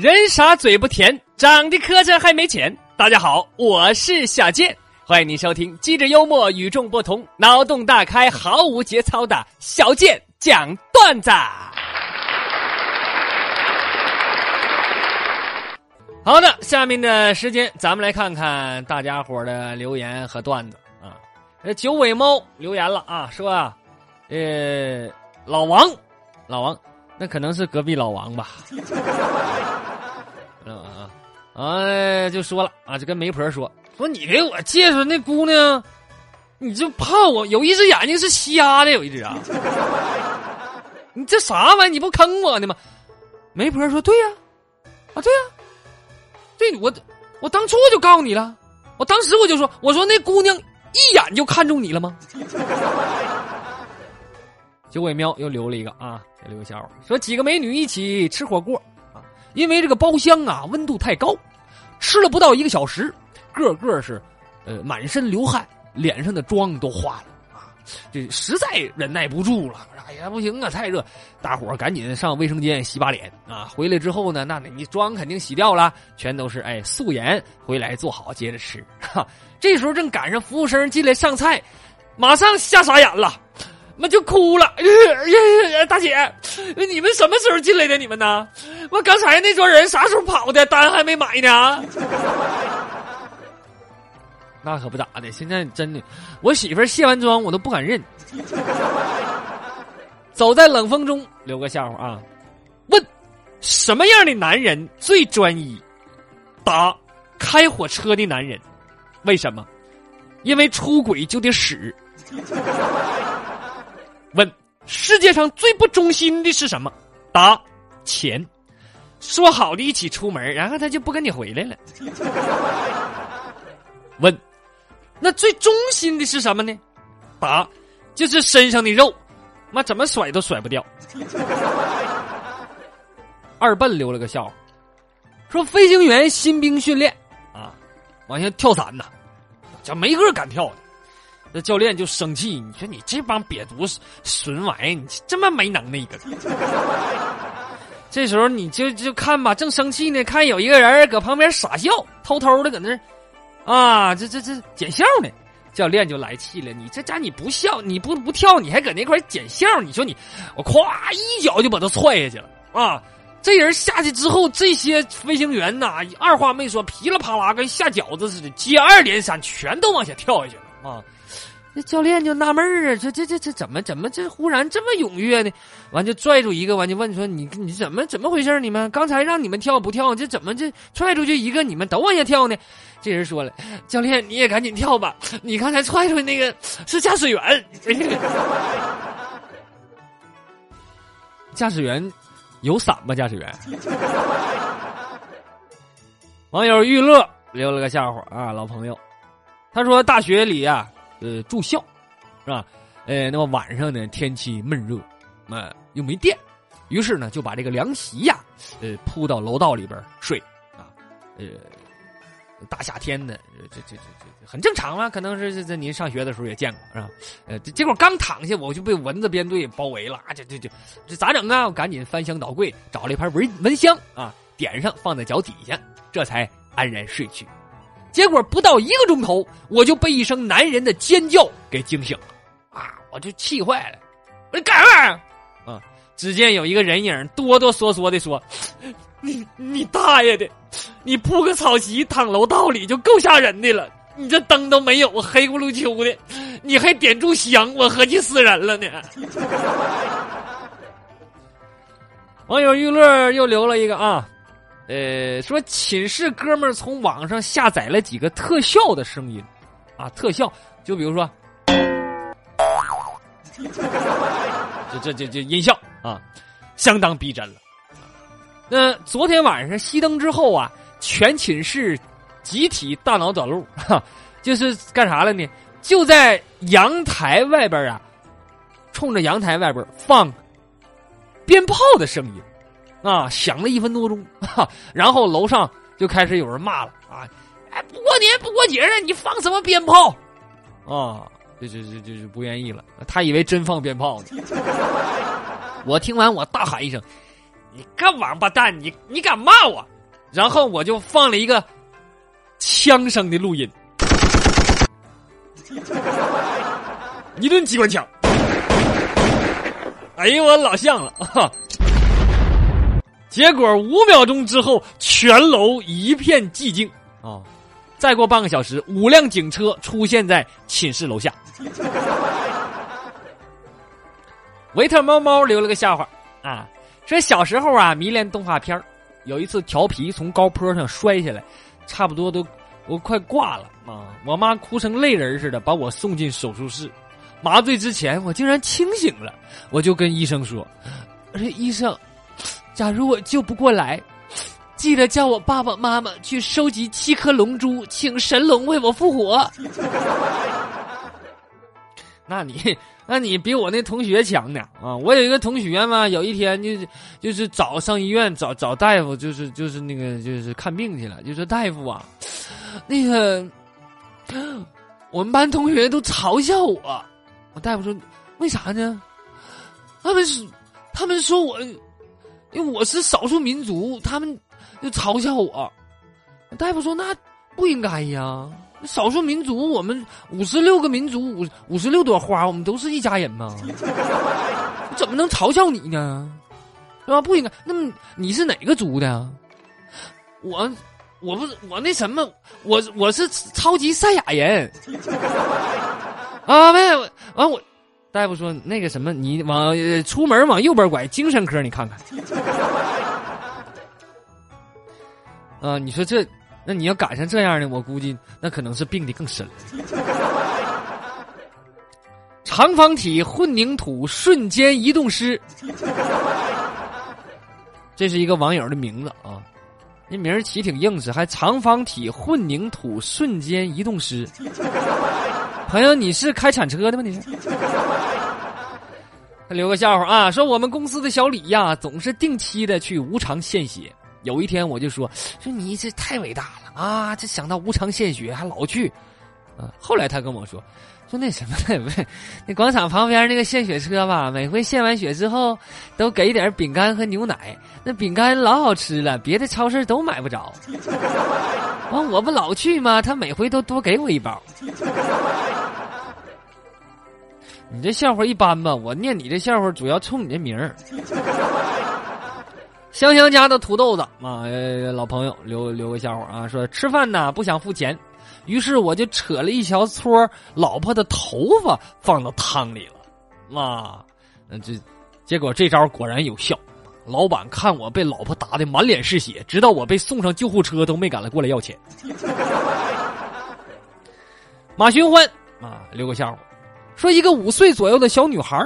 人傻嘴不甜，长得磕碜还没钱。大家好，我是小健，欢迎您收听机智幽默、与众不同、脑洞大开、毫无节操的小健讲段子。好的，下面的时间咱们来看看大家伙的留言和段子啊。呃，九尾猫留言了啊，说啊，呃，老王，老王，那可能是隔壁老王吧。哎，就说了啊，就跟媒婆说说你给我介绍那姑娘，你就怕我有一只眼睛是瞎的，有一只啊。你这啥玩意？你不坑我呢吗？媒婆说对呀，啊对呀。对我，我当初就告诉你了，我当时我就说，我说那姑娘一眼就看中你了吗？九尾喵又留了一个啊，留个笑话，说几个美女一起吃火锅，因为这个包厢啊温度太高，吃了不到一个小时，个个是呃满身流汗，脸上的妆都花了啊。这实在忍耐不住了，哎呀，不行啊，太热！大伙儿赶紧上卫生间洗把脸啊！回来之后呢，那你妆肯定洗掉了，全都是哎素颜回来做好接着吃。哈，这时候正赶上服务生进来上菜，马上吓傻眼了，那就哭了。大姐，你们什么时候进来的？你们呢？我刚才那桌人啥时候跑的？单还没买呢。那可不咋的，现在真的，我媳妇卸完妆我都不敢认。走在冷风中，留个笑话啊！问，什么样的男人最专一？答，开火车的男人。为什么？因为出轨就得使。世界上最不忠心的是什么？答，钱。说好的一起出门，然后他就不跟你回来了。问。那最忠心的是什么呢？答，就是身上的肉，妈怎么甩都甩不掉。二笨留了个笑话，说飞行员新兵训练啊，往下跳伞呐，叫没个敢跳的。那教练就生气，你说你这帮瘪犊子损玩意，你这么没能耐一个。这时候你就就看吧，正生气呢，看有一个人搁旁边傻笑，偷偷的搁那。啊，这这这捡笑呢，教练就来气了。你这家你不笑，你不不跳，你还搁那块捡笑？你说你，我咵一脚就把他踹下去了啊！这人下去之后，这些飞行员呐，二话没说，噼里啪啦跟下饺子似的，接二连三，全都往下跳下去了啊！那教练就纳闷儿啊，这这这这怎么怎么这忽然这么踊跃呢？完就拽住一个，完就问说：“你你怎么怎么回事？你们刚才让你们跳不跳？这怎么这踹出去一个，你们都往下跳呢？”这人说了：“教练，你也赶紧跳吧！你刚才踹出去那个是驾驶员。驾驶员有伞吗？驾驶员？” 网友玉乐留了个笑话啊，老朋友，他说大学里啊。呃，住校，是吧？呃，那么晚上呢，天气闷热，呃，又没电，于是呢，就把这个凉席呀，呃，铺到楼道里边睡，啊，呃，大夏天的，这这这这很正常嘛，可能是这这您上学的时候也见过，是吧？呃，结果刚躺下，我就被蚊子编队包围了，啊，这这这这咋整啊？我赶紧翻箱倒柜，找了一盘蚊蚊香啊，点上放在脚底下，这才安然睡去。结果不到一个钟头，我就被一声男人的尖叫给惊醒了，啊！我就气坏了，我说干啥？啊！只见有一个人影哆哆嗦嗦的说：“你你大爷的，你铺个草席躺楼道里就够吓人的了，你这灯都没有，黑咕噜秋的，你还点炷香，我合计死人了呢。”网友玉乐又留了一个啊。呃，说寝室哥们儿从网上下载了几个特效的声音，啊，特效就比如说，这这这这音效啊，相当逼真了。那昨天晚上熄灯之后啊，全寝室集体大脑短路，哈，就是干啥了呢？就在阳台外边啊，冲着阳台外边放鞭炮的声音。啊，响了一分多钟，哈，然后楼上就开始有人骂了啊！哎，不过年不过节的，你放什么鞭炮？啊，就就就就就不愿意了。他以为真放鞭炮呢。我听完，我大喊一声：“你个王八蛋，你你敢骂我？然后我就放了一个枪声的录音，一顿机关枪。哎呦，我老像了啊！结果五秒钟之后，全楼一片寂静啊！再过半个小时，五辆警车出现在寝室楼下。维特猫猫留了个笑话啊，说小时候啊迷恋动画片有一次调皮从高坡上摔下来，差不多都我快挂了啊！我妈哭成泪人似的把我送进手术室，麻醉之前我竟然清醒了，我就跟医生说：“医生。”假如我救不过来，记得叫我爸爸妈妈去收集七颗龙珠，请神龙为我复活。那你，那你比我那同学强呢啊！我有一个同学嘛，有一天就就是找上医院找找大夫，就是就是那个就是看病去了，就说大夫啊，那个我们班同学都嘲笑我。我大夫说为啥呢？他们是他们说我。因为我是少数民族，他们就嘲笑我。大夫说：“那不应该呀，少数民族，我们五十六个民族，五五十六朵花，我们都是一家人嘛，怎么能嘲笑你呢？是吧？不应该。那么你是哪个族的？我，我不是我那什么，我我是超级赛亚人。啊，没有，完我。”大夫说：“那个什么，你往出门往右边拐，精神科你看看。啊，你说这，那你要赶上这样的，我估计那可能是病的更深了。长方体混凝土瞬间移动师，这是一个网友的名字啊，那名儿起挺硬实，还长方体混凝土瞬间移动师。朋友，你是开铲车的吗？你是？他留个笑话啊，说我们公司的小李呀，总是定期的去无偿献血。有一天我就说说你这太伟大了啊，这想到无偿献血还老去。啊，后来他跟我说说那什么不是，那广场旁边那个献血车吧，每回献完血之后都给点饼干和牛奶，那饼干老好吃了，别的超市都买不着。完我不老去吗？他每回都多给我一包。你这笑话一般吧？我念你这笑话主要冲你这名儿。香香家的土豆子啊，老朋友留留个笑话啊，说吃饭呢不想付钱，于是我就扯了一小撮老婆的头发放到汤里了，啊，这结果这招果然有效。老板看我被老婆打的满脸是血，直到我被送上救护车都没敢来过来要钱。马寻欢啊，留个笑话。说一个五岁左右的小女孩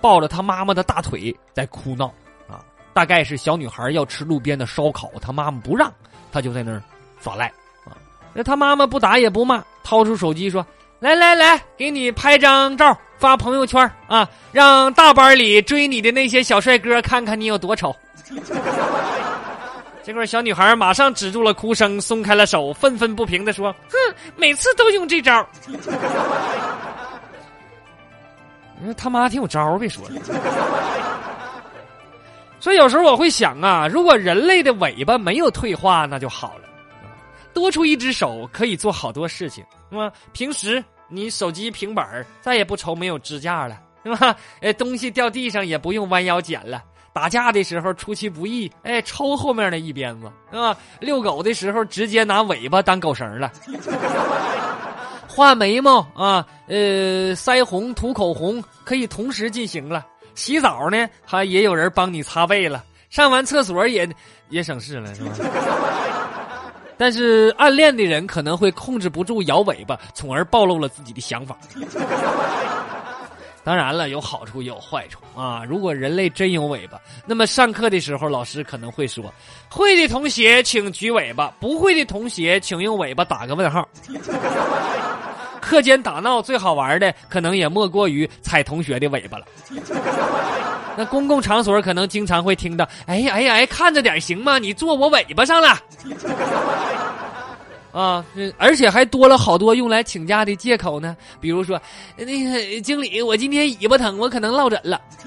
抱着她妈妈的大腿在哭闹啊，大概是小女孩要吃路边的烧烤，她妈妈不让，她就在那儿耍赖啊。那她妈妈不打也不骂，掏出手机说：“来来来，给你拍张照发朋友圈啊，让大班里追你的那些小帅哥看看你有多丑。”结果小女孩马上止住了哭声，松开了手，愤愤不平的说：“哼，每次都用这招。”你说他妈挺有招儿，别说了。所以有时候我会想啊，如果人类的尾巴没有退化，那就好了。多出一只手可以做好多事情，是吧？平时你手机、平板再也不愁没有支架了，是吧？哎，东西掉地上也不用弯腰捡了。打架的时候出其不意，哎，抽后面的一鞭子，是吧？遛狗的时候直接拿尾巴当狗绳了。画眉毛啊，呃，腮红、涂口红可以同时进行了。洗澡呢，还也有人帮你擦背了。上完厕所也也省事了，是吧？但是暗恋的人可能会控制不住摇尾巴，从而暴露了自己的想法。当然了，有好处也有坏处啊。如果人类真有尾巴，那么上课的时候老师可能会说：“会的同学请举尾巴，不会的同学请用尾巴打个问号。” 课间打闹最好玩的，可能也莫过于踩同学的尾巴了。那公共场所可能经常会听到：“哎呀哎呀哎，看着点行吗？你坐我尾巴上了。”啊，而且还多了好多用来请假的借口呢。比如说，那个经理，我今天尾巴疼，我可能落枕了，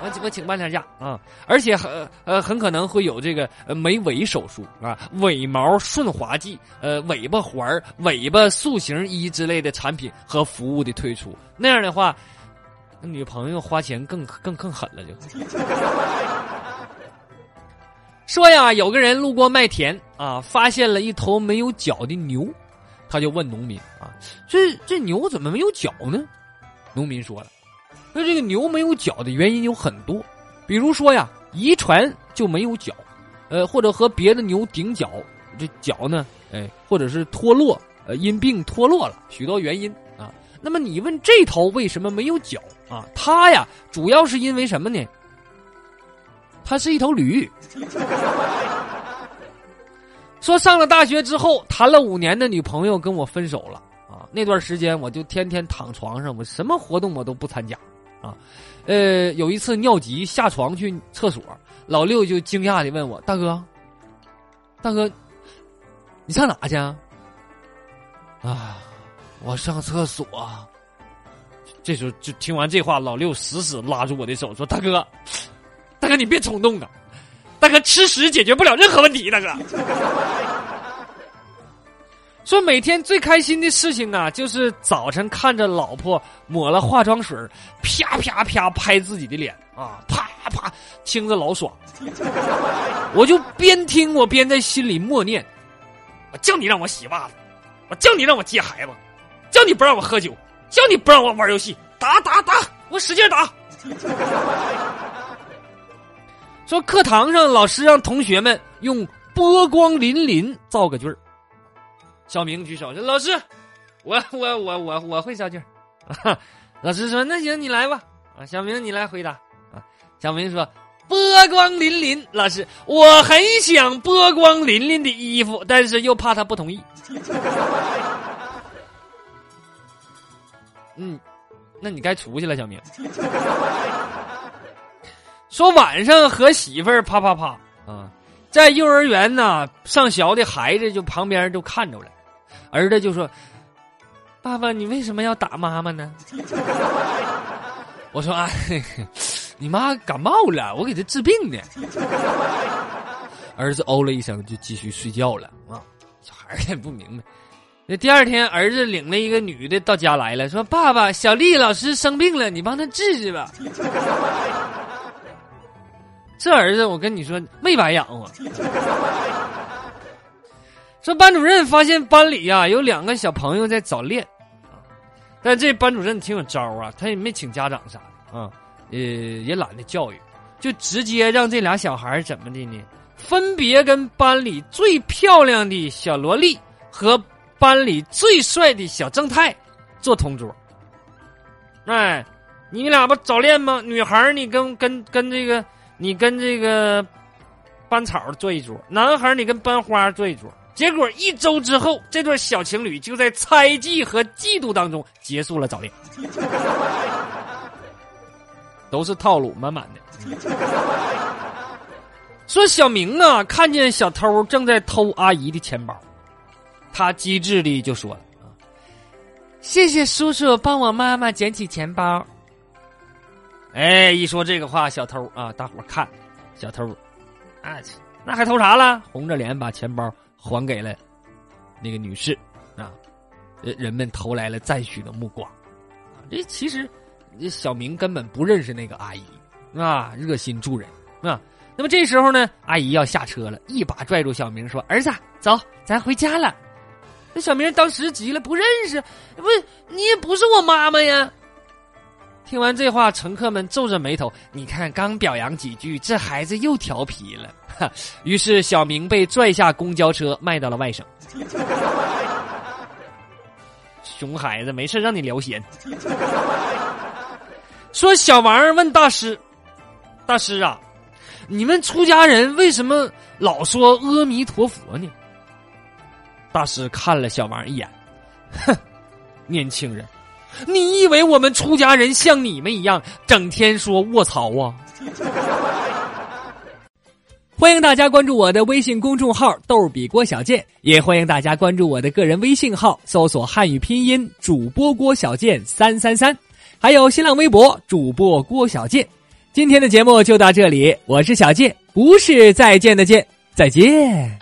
我我请半天假啊。而且很呃很可能会有这个呃没尾手术啊、尾毛顺滑剂、呃尾巴环、尾巴塑形衣之类的产品和服务的推出。那样的话，女朋友花钱更更更狠了就。说呀，有个人路过麦田啊，发现了一头没有脚的牛，他就问农民啊：“这这牛怎么没有脚呢？”农民说了：“那这个牛没有脚的原因有很多，比如说呀，遗传就没有脚，呃，或者和别的牛顶角，这脚呢，哎，或者是脱落，呃，因病脱落了，许多原因啊。那么你问这头为什么没有脚啊？它呀，主要是因为什么呢？”他是一头驴。说上了大学之后，谈了五年的女朋友跟我分手了啊！那段时间我就天天躺床上，我什么活动我都不参加啊。呃，有一次尿急下床去厕所，老六就惊讶的问我：“大哥，大哥，你上哪去啊？”啊，我上厕所。这时候就听完这话，老六死死拉住我的手说：“大哥。”大哥，你别冲动啊！大哥，吃屎解决不了任何问题。大哥，说每天最开心的事情啊，就是早晨看着老婆抹了化妆水，啪啪啪拍自己的脸啊，啪啪听着老爽。我就边听我边在心里默念：我叫你让我洗袜子，我叫你让我接孩子，叫你不让我喝酒，叫你不让我玩游戏，打打打，我使劲打。说课堂上老师让同学们用波光粼粼造个句儿。小明举手说：“老师，我我我我我会造句儿。”老师说：“那行，你来吧。”啊，小明你来回答。啊，小明说：“波光粼粼。”老师，我很想波光粼粼的衣服，但是又怕他不同意。嗯，那你该出去了，小明。说晚上和媳妇儿啪啪啪啊，在幼儿园呢上学的孩子就旁边就看着了，儿子就说：“爸爸，你为什么要打妈妈呢？”我说：“啊，你妈感冒了，我给她治病呢。”儿子哦了一声，就继续睡觉了啊。小孩也不明白。那第二天，儿子领了一个女的到家来了，说：“爸爸，小丽老师生病了，你帮她治治吧。”这儿子，我跟你说没白养活。说班主任发现班里呀有两个小朋友在早恋，但这班主任挺有招啊，他也没请家长啥的啊，呃，也懒得教育，就直接让这俩小孩怎么的呢？分别跟班里最漂亮的小萝莉和班里最帅的小正太做同桌。哎，你俩不早恋吗？女孩你跟跟跟这个。你跟这个班草坐一桌，男孩你跟班花坐一桌，结果一周之后，这对小情侣就在猜忌和嫉妒当中结束了早恋，都是套路满满的。说小明啊，看见小偷正在偷阿姨的钱包，他机智的就说了：“啊，谢谢叔叔帮我妈妈捡起钱包。”哎，一说这个话，小偷啊，大伙看，小偷，啊，那还偷啥了？红着脸把钱包还给了那个女士，啊，人们投来了赞许的目光啊。这其实这小明根本不认识那个阿姨，啊，热心助人啊。那么这时候呢，阿姨要下车了，一把拽住小明说：“儿子，走，咱回家了。”那小明当时急了，不认识，不，你也不是我妈妈呀。听完这话，乘客们皱着眉头。你看，刚表扬几句，这孩子又调皮了。于是，小明被拽下公交车，卖到了外省。熊孩子，没事让你聊闲。说小王问大师：“大师啊，你们出家人为什么老说阿弥陀佛呢？”大师看了小王一眼，哼，年轻人。你以为我们出家人像你们一样，整天说卧槽啊？欢迎大家关注我的微信公众号“逗比郭小贱”，也欢迎大家关注我的个人微信号，搜索汉语拼音主播郭小贱三三三，还有新浪微博主播郭小贱。今天的节目就到这里，我是小贱，不是再见的见，再见。